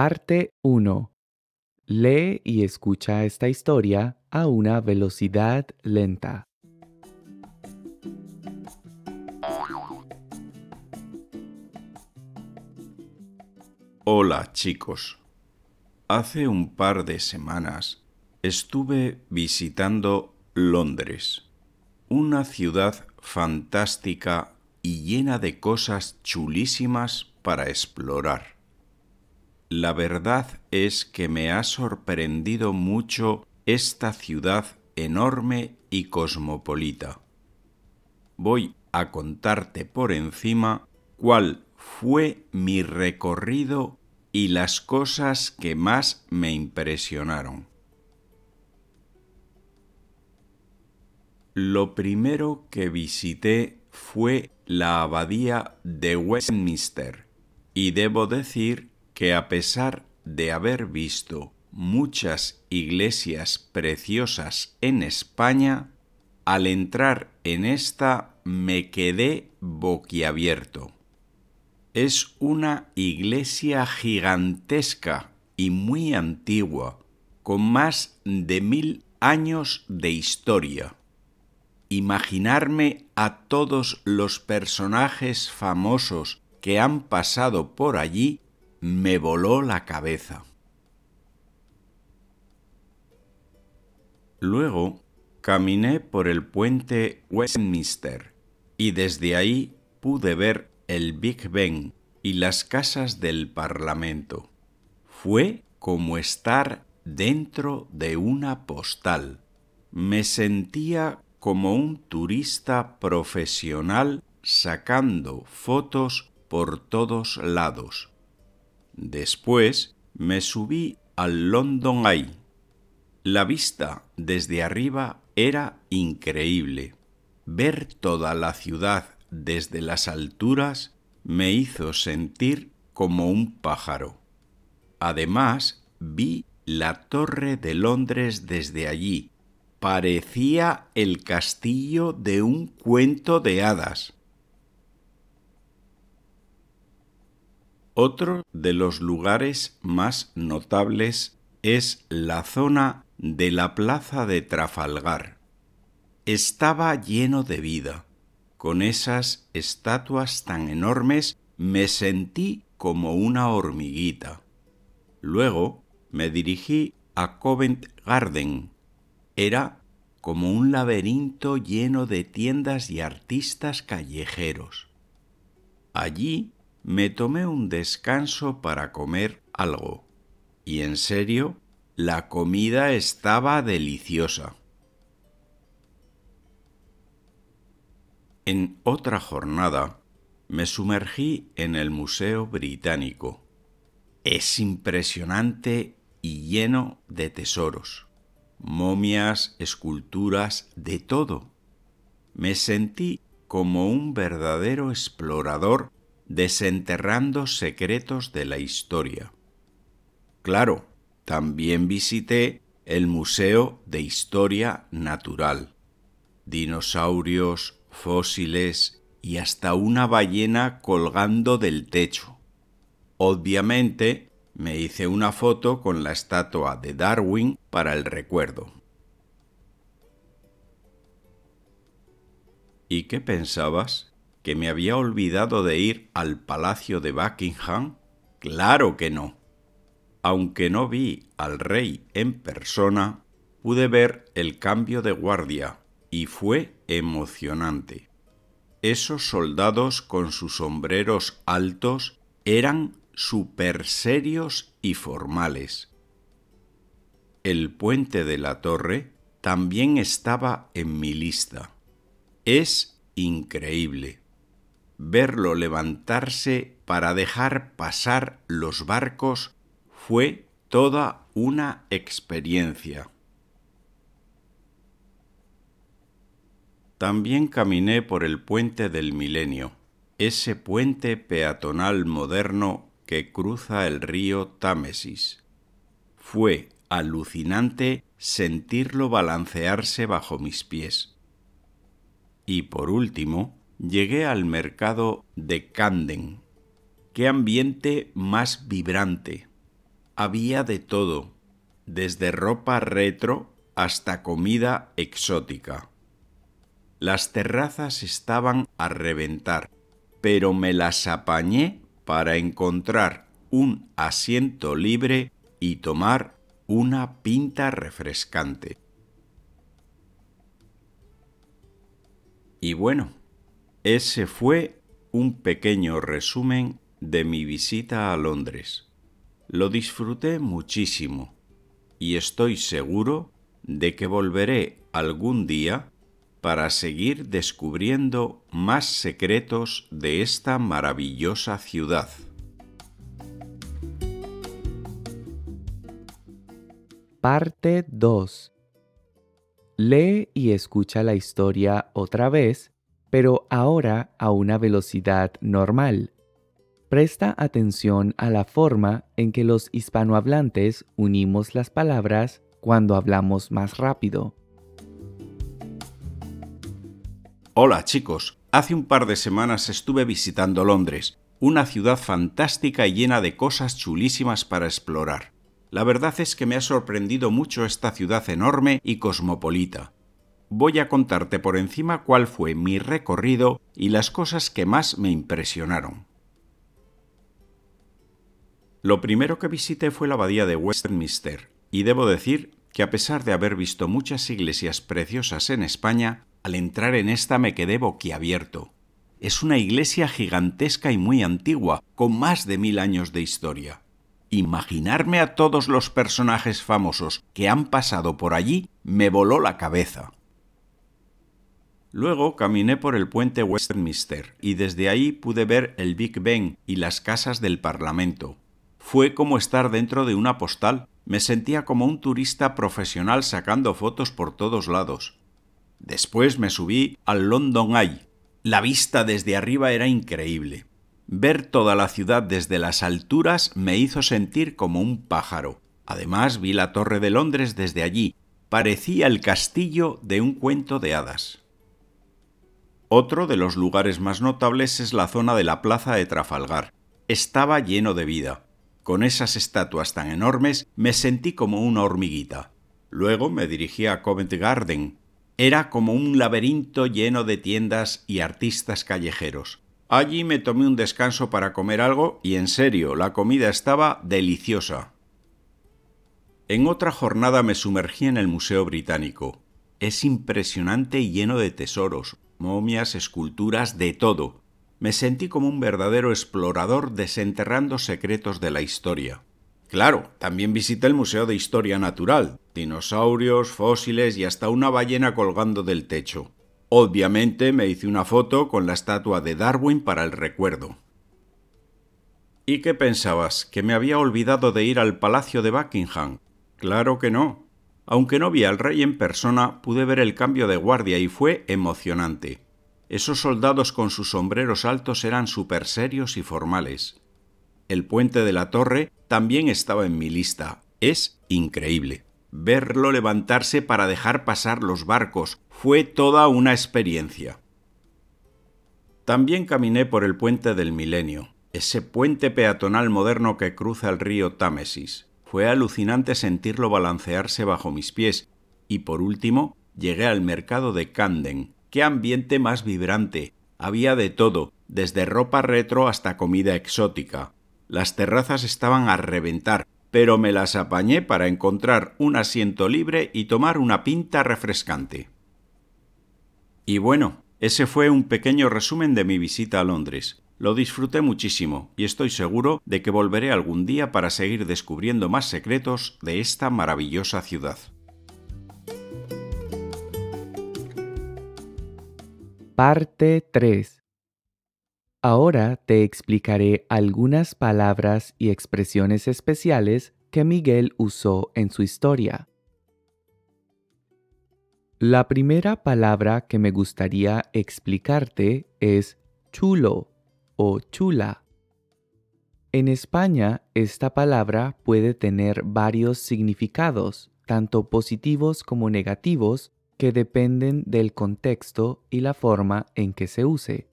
Parte 1. Lee y escucha esta historia a una velocidad lenta. Hola chicos. Hace un par de semanas estuve visitando Londres, una ciudad fantástica y llena de cosas chulísimas para explorar. La verdad es que me ha sorprendido mucho esta ciudad enorme y cosmopolita. Voy a contarte por encima cuál fue mi recorrido y las cosas que más me impresionaron. Lo primero que visité fue la abadía de Westminster y debo decir que a pesar de haber visto muchas iglesias preciosas en España, al entrar en esta me quedé boquiabierto. Es una iglesia gigantesca y muy antigua, con más de mil años de historia. Imaginarme a todos los personajes famosos que han pasado por allí me voló la cabeza. Luego caminé por el puente Westminster y desde ahí pude ver el Big Ben y las casas del Parlamento. Fue como estar dentro de una postal. Me sentía como un turista profesional sacando fotos por todos lados. Después me subí al London Eye. La vista desde arriba era increíble. Ver toda la ciudad desde las alturas me hizo sentir como un pájaro. Además, vi la torre de Londres desde allí. Parecía el castillo de un cuento de hadas. Otro de los lugares más notables es la zona de la plaza de Trafalgar. Estaba lleno de vida con esas estatuas tan enormes me sentí como una hormiguita. Luego me dirigí a Covent Garden. Era como un laberinto lleno de tiendas y artistas callejeros. Allí me tomé un descanso para comer algo. Y en serio, la comida estaba deliciosa. En otra jornada me sumergí en el Museo Británico. Es impresionante y lleno de tesoros, momias, esculturas, de todo. Me sentí como un verdadero explorador desenterrando secretos de la historia. Claro, también visité el Museo de Historia Natural. Dinosaurios, fósiles y hasta una ballena colgando del techo. Obviamente me hice una foto con la estatua de Darwin para el recuerdo. ¿Y qué pensabas? ¿Que me había olvidado de ir al Palacio de Buckingham? Claro que no. Aunque no vi al rey en persona, pude ver el cambio de guardia y fue emocionante. Esos soldados con sus sombreros altos eran súper serios y formales. El puente de la torre también estaba en mi lista. Es increíble verlo levantarse para dejar pasar los barcos fue toda una experiencia. También caminé por el puente del milenio, ese puente peatonal moderno que cruza el río Támesis. Fue alucinante sentirlo balancearse bajo mis pies. Y por último, llegué al mercado de Camden. ¡Qué ambiente más vibrante! había de todo, desde ropa retro hasta comida exótica. Las terrazas estaban a reventar, pero me las apañé para encontrar un asiento libre y tomar una pinta refrescante. Y bueno, ese fue un pequeño resumen de mi visita a Londres. Lo disfruté muchísimo y estoy seguro de que volveré algún día para seguir descubriendo más secretos de esta maravillosa ciudad. Parte 2 Lee y escucha la historia otra vez, pero ahora a una velocidad normal. Presta atención a la forma en que los hispanohablantes unimos las palabras cuando hablamos más rápido. Hola chicos, hace un par de semanas estuve visitando Londres, una ciudad fantástica y llena de cosas chulísimas para explorar. La verdad es que me ha sorprendido mucho esta ciudad enorme y cosmopolita. Voy a contarte por encima cuál fue mi recorrido y las cosas que más me impresionaron. Lo primero que visité fue la abadía de Westminster, y debo decir que a pesar de haber visto muchas iglesias preciosas en España, al entrar en esta me quedé boquiabierto. Es una iglesia gigantesca y muy antigua, con más de mil años de historia. Imaginarme a todos los personajes famosos que han pasado por allí me voló la cabeza. Luego caminé por el puente Westminster y desde ahí pude ver el Big Ben y las casas del Parlamento. Fue como estar dentro de una postal. Me sentía como un turista profesional sacando fotos por todos lados. Después me subí al London Eye. La vista desde arriba era increíble. Ver toda la ciudad desde las alturas me hizo sentir como un pájaro. Además vi la Torre de Londres desde allí. Parecía el castillo de un cuento de hadas. Otro de los lugares más notables es la zona de la Plaza de Trafalgar. Estaba lleno de vida. Con esas estatuas tan enormes me sentí como una hormiguita. Luego me dirigí a Covent Garden. Era como un laberinto lleno de tiendas y artistas callejeros. Allí me tomé un descanso para comer algo y en serio, la comida estaba deliciosa. En otra jornada me sumergí en el Museo Británico. Es impresionante y lleno de tesoros, momias, esculturas, de todo. Me sentí como un verdadero explorador desenterrando secretos de la historia. Claro, también visité el Museo de Historia Natural, dinosaurios, fósiles y hasta una ballena colgando del techo. Obviamente me hice una foto con la estatua de Darwin para el recuerdo. ¿Y qué pensabas? ¿Que me había olvidado de ir al Palacio de Buckingham? Claro que no. Aunque no vi al rey en persona, pude ver el cambio de guardia y fue emocionante. Esos soldados con sus sombreros altos eran súper serios y formales. El puente de la torre también estaba en mi lista. Es increíble. Verlo levantarse para dejar pasar los barcos fue toda una experiencia. También caminé por el puente del Milenio, ese puente peatonal moderno que cruza el río Támesis. Fue alucinante sentirlo balancearse bajo mis pies. Y por último, llegué al mercado de Camden. ¡Qué ambiente más vibrante! Había de todo, desde ropa retro hasta comida exótica. Las terrazas estaban a reventar, pero me las apañé para encontrar un asiento libre y tomar una pinta refrescante. Y bueno, ese fue un pequeño resumen de mi visita a Londres. Lo disfruté muchísimo y estoy seguro de que volveré algún día para seguir descubriendo más secretos de esta maravillosa ciudad. Parte 3 Ahora te explicaré algunas palabras y expresiones especiales que Miguel usó en su historia. La primera palabra que me gustaría explicarte es chulo o chula. En España, esta palabra puede tener varios significados, tanto positivos como negativos, que dependen del contexto y la forma en que se use.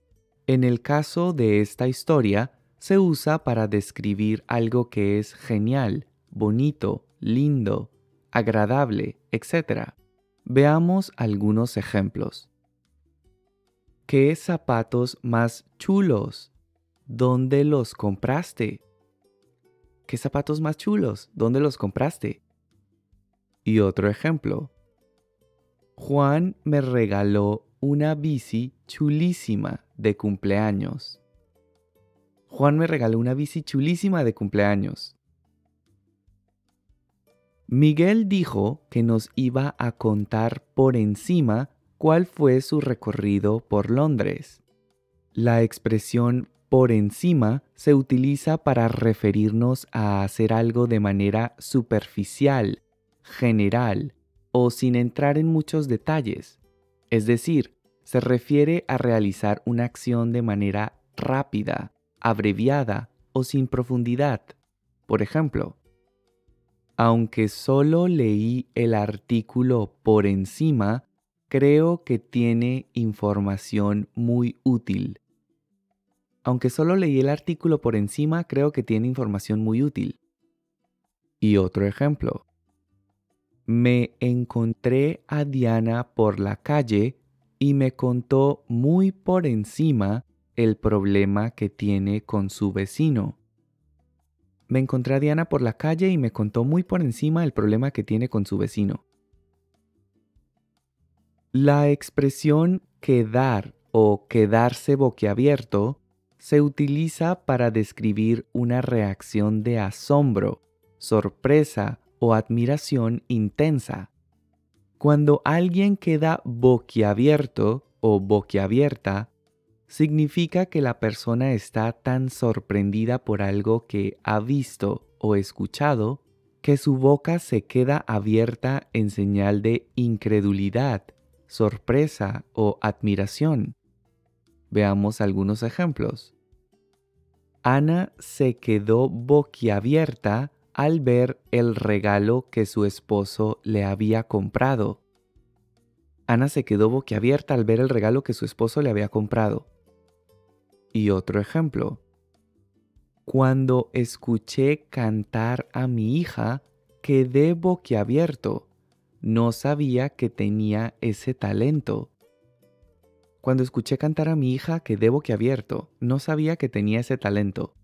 En el caso de esta historia, se usa para describir algo que es genial, bonito, lindo, agradable, etc. Veamos algunos ejemplos. ¿Qué zapatos más chulos? ¿Dónde los compraste? ¿Qué zapatos más chulos? ¿Dónde los compraste? Y otro ejemplo. Juan me regaló una bici chulísima de cumpleaños. Juan me regaló una bici chulísima de cumpleaños. Miguel dijo que nos iba a contar por encima cuál fue su recorrido por Londres. La expresión por encima se utiliza para referirnos a hacer algo de manera superficial, general o sin entrar en muchos detalles. Es decir, se refiere a realizar una acción de manera rápida, abreviada o sin profundidad. Por ejemplo, aunque solo leí el artículo por encima, creo que tiene información muy útil. Aunque solo leí el artículo por encima, creo que tiene información muy útil. Y otro ejemplo. Me encontré a Diana por la calle y me contó muy por encima el problema que tiene con su vecino. Me encontré a Diana por la calle y me contó muy por encima el problema que tiene con su vecino. La expresión quedar o quedarse boquiabierto se utiliza para describir una reacción de asombro, sorpresa o admiración intensa. Cuando alguien queda boquiabierto o boquiabierta, significa que la persona está tan sorprendida por algo que ha visto o escuchado que su boca se queda abierta en señal de incredulidad, sorpresa o admiración. Veamos algunos ejemplos. Ana se quedó boquiabierta al ver el regalo que su esposo le había comprado. Ana se quedó boquiabierta al ver el regalo que su esposo le había comprado. Y otro ejemplo. Cuando escuché cantar a mi hija, quedé boquiabierto. No sabía que tenía ese talento. Cuando escuché cantar a mi hija, quedé boquiabierto. No sabía que tenía ese talento.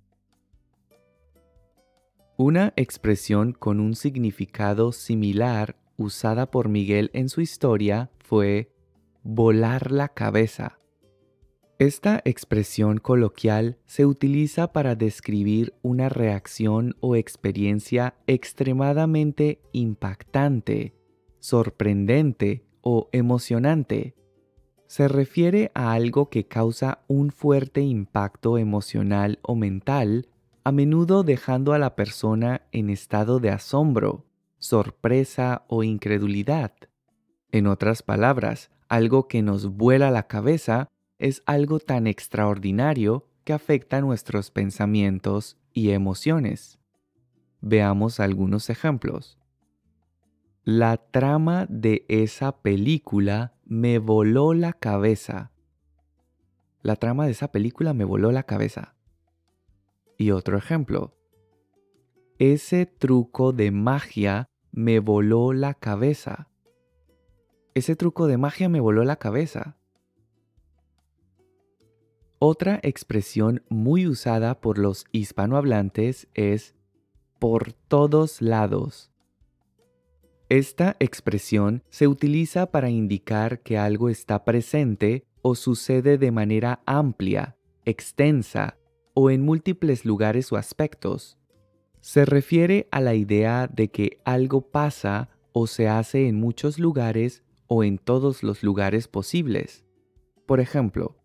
Una expresión con un significado similar usada por Miguel en su historia fue volar la cabeza. Esta expresión coloquial se utiliza para describir una reacción o experiencia extremadamente impactante, sorprendente o emocionante. Se refiere a algo que causa un fuerte impacto emocional o mental, a menudo dejando a la persona en estado de asombro, sorpresa o incredulidad. En otras palabras, algo que nos vuela la cabeza es algo tan extraordinario que afecta nuestros pensamientos y emociones. Veamos algunos ejemplos. La trama de esa película me voló la cabeza. La trama de esa película me voló la cabeza. Y otro ejemplo. Ese truco de magia me voló la cabeza. Ese truco de magia me voló la cabeza. Otra expresión muy usada por los hispanohablantes es por todos lados. Esta expresión se utiliza para indicar que algo está presente o sucede de manera amplia, extensa o en múltiples lugares o aspectos. Se refiere a la idea de que algo pasa o se hace en muchos lugares o en todos los lugares posibles. Por ejemplo,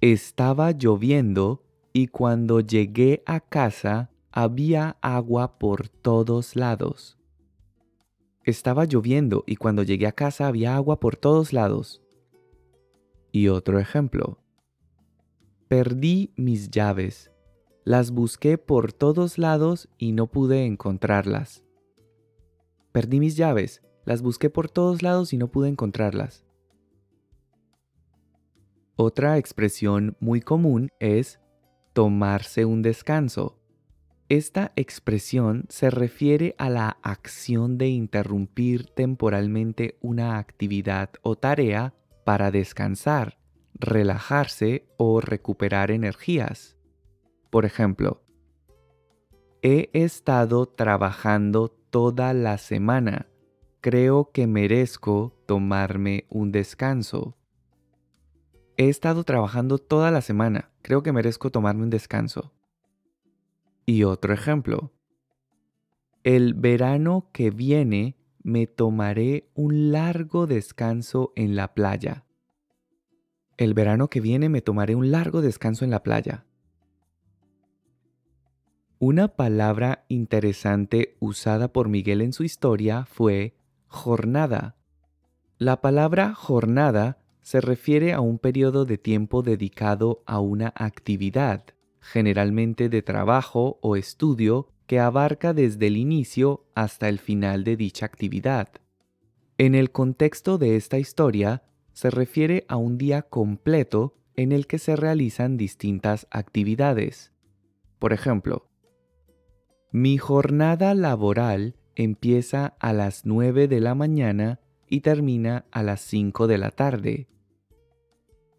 estaba lloviendo y cuando llegué a casa había agua por todos lados. Estaba lloviendo y cuando llegué a casa había agua por todos lados. Y otro ejemplo. Perdí mis llaves. Las busqué por todos lados y no pude encontrarlas. Perdí mis llaves. Las busqué por todos lados y no pude encontrarlas. Otra expresión muy común es tomarse un descanso. Esta expresión se refiere a la acción de interrumpir temporalmente una actividad o tarea para descansar, relajarse o recuperar energías. Por ejemplo, he estado trabajando toda la semana. Creo que merezco tomarme un descanso. He estado trabajando toda la semana. Creo que merezco tomarme un descanso. Y otro ejemplo. El verano que viene me tomaré un largo descanso en la playa. El verano que viene me tomaré un largo descanso en la playa. Una palabra interesante usada por Miguel en su historia fue jornada. La palabra jornada se refiere a un periodo de tiempo dedicado a una actividad generalmente de trabajo o estudio que abarca desde el inicio hasta el final de dicha actividad. En el contexto de esta historia, se refiere a un día completo en el que se realizan distintas actividades. Por ejemplo, mi jornada laboral empieza a las 9 de la mañana y termina a las 5 de la tarde.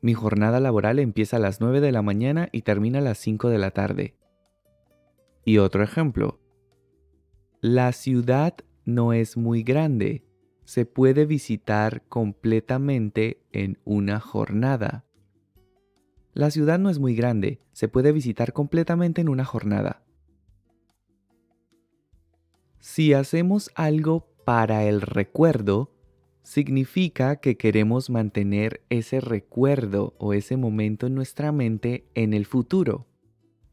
Mi jornada laboral empieza a las 9 de la mañana y termina a las 5 de la tarde. Y otro ejemplo. La ciudad no es muy grande. Se puede visitar completamente en una jornada. La ciudad no es muy grande. Se puede visitar completamente en una jornada. Si hacemos algo para el recuerdo, significa que queremos mantener ese recuerdo o ese momento en nuestra mente en el futuro.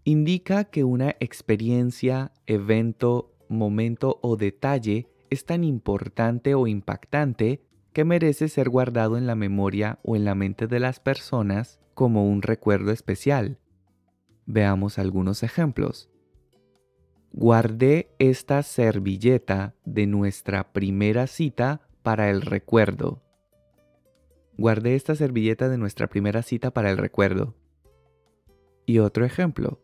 Indica que una experiencia, evento, momento o detalle es tan importante o impactante que merece ser guardado en la memoria o en la mente de las personas como un recuerdo especial. Veamos algunos ejemplos. Guardé esta servilleta de nuestra primera cita para el recuerdo. Guardé esta servilleta de nuestra primera cita para el recuerdo. Y otro ejemplo.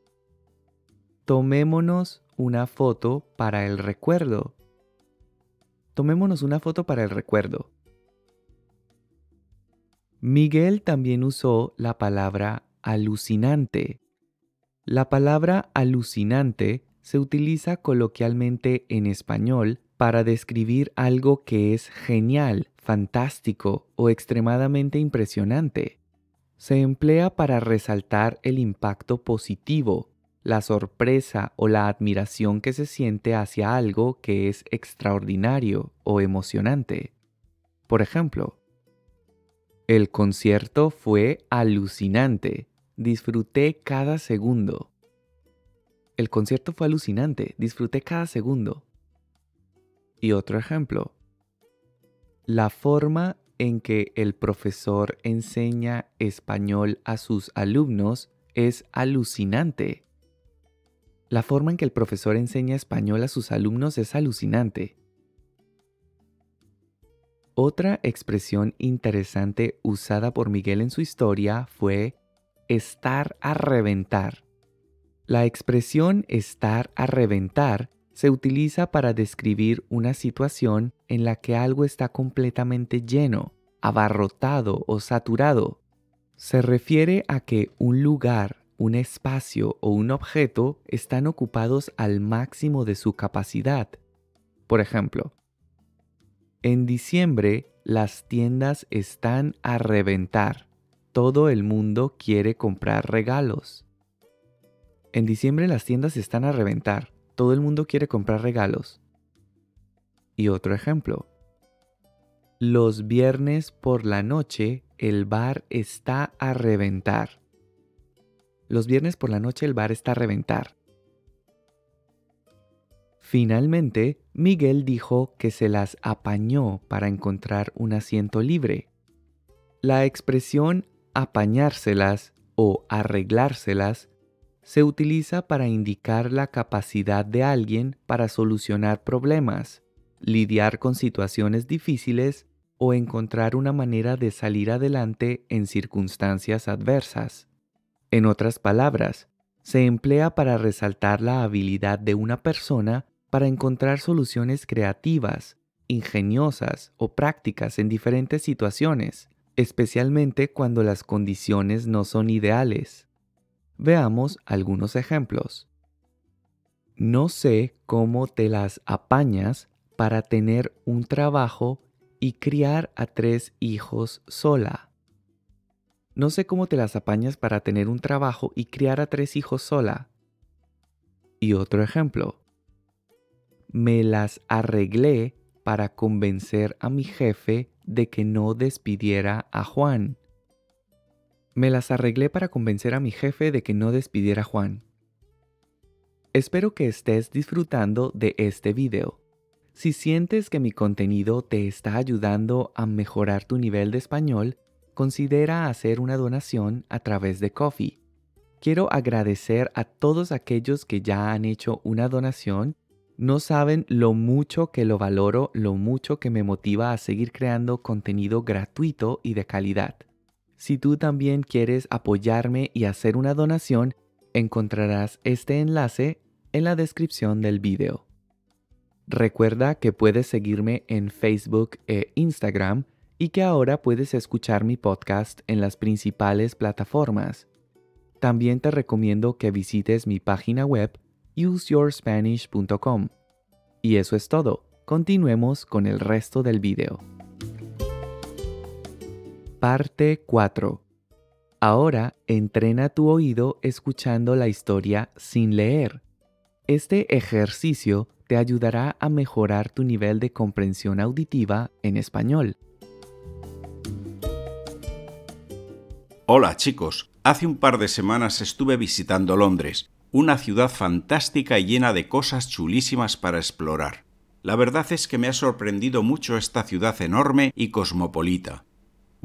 Tomémonos una foto para el recuerdo. Tomémonos una foto para el recuerdo. Miguel también usó la palabra alucinante. La palabra alucinante se utiliza coloquialmente en español para describir algo que es genial, fantástico o extremadamente impresionante. Se emplea para resaltar el impacto positivo, la sorpresa o la admiración que se siente hacia algo que es extraordinario o emocionante. Por ejemplo, el concierto fue alucinante. Disfruté cada segundo. El concierto fue alucinante. Disfruté cada segundo. Y otro ejemplo, la forma en que el profesor enseña español a sus alumnos es alucinante. La forma en que el profesor enseña español a sus alumnos es alucinante. Otra expresión interesante usada por Miguel en su historia fue estar a reventar. La expresión estar a reventar se utiliza para describir una situación en la que algo está completamente lleno, abarrotado o saturado. Se refiere a que un lugar, un espacio o un objeto están ocupados al máximo de su capacidad. Por ejemplo, en diciembre las tiendas están a reventar. Todo el mundo quiere comprar regalos. En diciembre las tiendas están a reventar todo el mundo quiere comprar regalos. Y otro ejemplo. Los viernes por la noche el bar está a reventar. Los viernes por la noche el bar está a reventar. Finalmente, Miguel dijo que se las apañó para encontrar un asiento libre. La expresión apañárselas o arreglárselas se utiliza para indicar la capacidad de alguien para solucionar problemas, lidiar con situaciones difíciles o encontrar una manera de salir adelante en circunstancias adversas. En otras palabras, Se emplea para resaltar la habilidad de una persona para encontrar soluciones creativas, ingeniosas o prácticas en diferentes situaciones, especialmente cuando las condiciones no son ideales. Veamos algunos ejemplos. No sé cómo te las apañas para tener un trabajo y criar a tres hijos sola. No sé cómo te las apañas para tener un trabajo y criar a tres hijos sola. Y otro ejemplo. Me las arreglé para convencer a mi jefe de que no despidiera a Juan. Me las arreglé para convencer a mi jefe de que no despidiera a Juan. Espero que estés disfrutando de este video. Si sientes que mi contenido te está ayudando a mejorar tu nivel de español, considera hacer una donación a través de Coffee. Quiero agradecer a todos aquellos que ya han hecho una donación. No saben lo mucho que lo valoro, lo mucho que me motiva a seguir creando contenido gratuito y de calidad. Si tú también quieres apoyarme y hacer una donación, encontrarás este enlace en la descripción del video. Recuerda que puedes seguirme en Facebook e Instagram y que ahora puedes escuchar mi podcast en las principales plataformas. También te recomiendo que visites mi página web useyourspanish.com. Y eso es todo. Continuemos con el resto del video. Parte 4. Ahora entrena tu oído escuchando la historia sin leer. Este ejercicio te ayudará a mejorar tu nivel de comprensión auditiva en español. Hola chicos, hace un par de semanas estuve visitando Londres, una ciudad fantástica y llena de cosas chulísimas para explorar. La verdad es que me ha sorprendido mucho esta ciudad enorme y cosmopolita.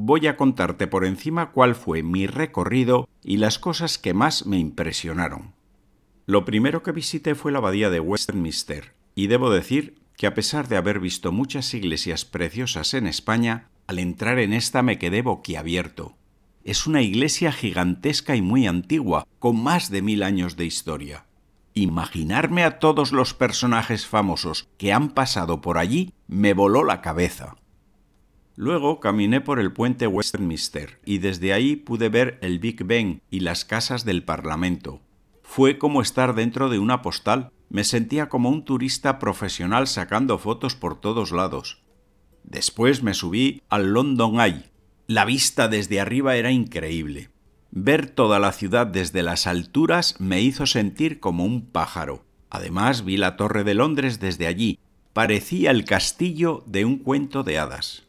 Voy a contarte por encima cuál fue mi recorrido y las cosas que más me impresionaron. Lo primero que visité fue la abadía de Westminster, y debo decir que a pesar de haber visto muchas iglesias preciosas en España, al entrar en esta me quedé boquiabierto. Es una iglesia gigantesca y muy antigua, con más de mil años de historia. Imaginarme a todos los personajes famosos que han pasado por allí me voló la cabeza. Luego caminé por el puente Westminster y desde ahí pude ver el Big Ben y las casas del Parlamento, fue como estar dentro de una postal. Me sentía como un turista profesional sacando fotos por todos lados. Después me subí al London Eye. La vista desde arriba era increíble. Ver toda la ciudad desde las alturas me hizo sentir como un pájaro. Además vi la Torre de Londres desde allí. Parecía el castillo de un cuento de hadas.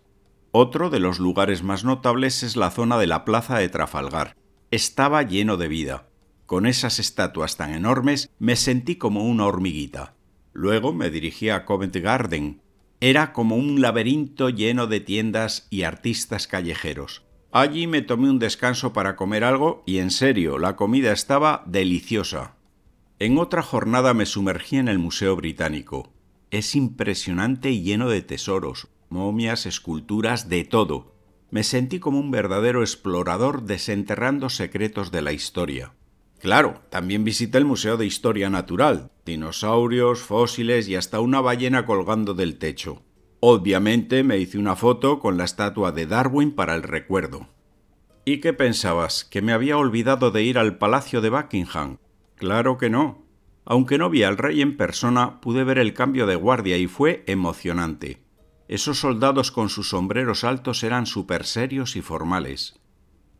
Otro de los lugares más notables es la zona de la Plaza de Trafalgar. Estaba lleno de vida. Con esas estatuas tan enormes me sentí como una hormiguita. Luego me dirigí a Covent Garden. Era como un laberinto lleno de tiendas y artistas callejeros. Allí me tomé un descanso para comer algo y en serio, la comida estaba deliciosa. En otra jornada me sumergí en el Museo Británico. Es impresionante y lleno de tesoros, momias, esculturas, de todo. Me sentí como un verdadero explorador desenterrando secretos de la historia. Claro, también visité el Museo de Historia Natural, dinosaurios, fósiles y hasta una ballena colgando del techo. Obviamente me hice una foto con la estatua de Darwin para el recuerdo. ¿Y qué pensabas? ¿Que me había olvidado de ir al Palacio de Buckingham? Claro que no. Aunque no vi al rey en persona, pude ver el cambio de guardia y fue emocionante. Esos soldados con sus sombreros altos eran súper serios y formales.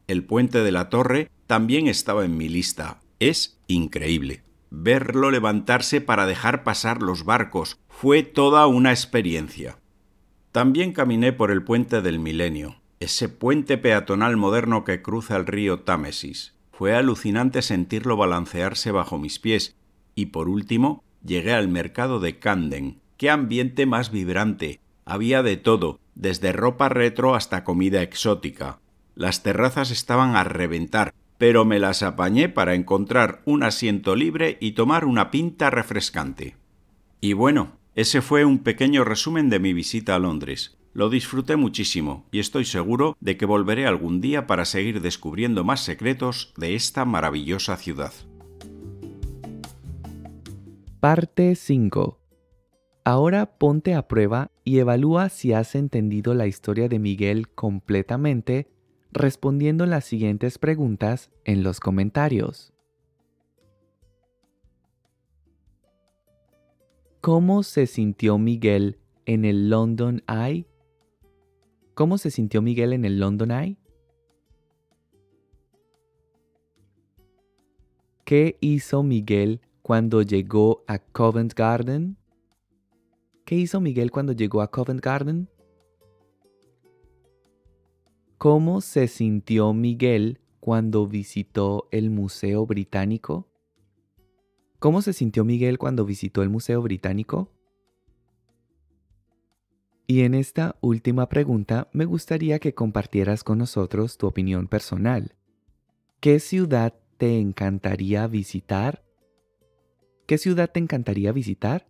El puente de la torre también estaba en mi lista. Es increíble. Verlo levantarse para dejar pasar los barcos fue toda una experiencia. También caminé por el puente del Milenio, ese puente peatonal moderno que cruza el río Támesis. Fue alucinante sentirlo balancearse bajo mis pies y por último llegué al mercado de Camden. ¡Qué ambiente más vibrante! Había de todo, desde ropa retro hasta comida exótica. Las terrazas estaban a reventar, pero me las apañé para encontrar un asiento libre y tomar una pinta refrescante. Y bueno, ese fue un pequeño resumen de mi visita a Londres. Lo disfruté muchísimo y estoy seguro de que volveré algún día para seguir descubriendo más secretos de esta maravillosa ciudad. Parte 5. Ahora ponte a prueba y evalúa si has entendido la historia de Miguel completamente respondiendo las siguientes preguntas en los comentarios. ¿Cómo se sintió Miguel en el London Eye? ¿Cómo se sintió Miguel en el London Eye? ¿Qué hizo Miguel cuando llegó a Covent Garden? ¿Qué hizo Miguel cuando llegó a Covent Garden? ¿Cómo se sintió Miguel cuando visitó el Museo Británico? ¿Cómo se sintió Miguel cuando visitó el Museo Británico? Y en esta última pregunta me gustaría que compartieras con nosotros tu opinión personal. ¿Qué ciudad te encantaría visitar? ¿Qué ciudad te encantaría visitar?